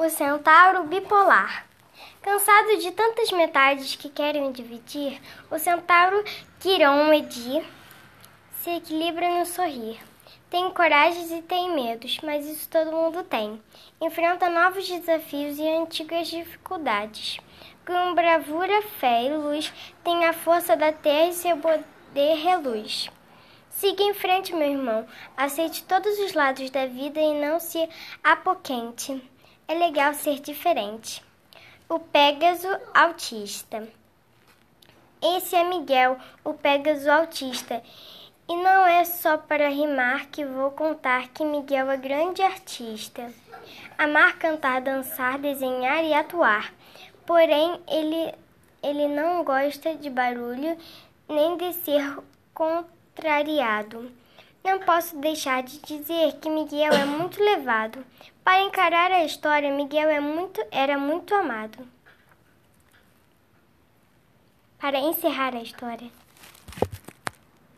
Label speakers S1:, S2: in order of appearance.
S1: O centauro bipolar. Cansado de tantas metades que querem dividir, o centauro Quiron-Edi se equilibra no sorrir. Tem coragens e tem medos, mas isso todo mundo tem. Enfrenta novos desafios e antigas dificuldades. Com bravura, fé e luz, tem a força da terra e seu poder reluz. Siga em frente, meu irmão. Aceite todos os lados da vida e não se apoquente. É legal ser diferente. O Pégaso Autista. Esse é Miguel, o Pégaso Autista. E não é só para rimar que vou contar que Miguel é grande artista. Amar, cantar, dançar, desenhar e atuar. Porém, ele, ele não gosta de barulho nem de ser contrariado. Não posso deixar de dizer que Miguel é muito levado. Para encarar a história, Miguel é muito, era muito amado. Para encerrar a história.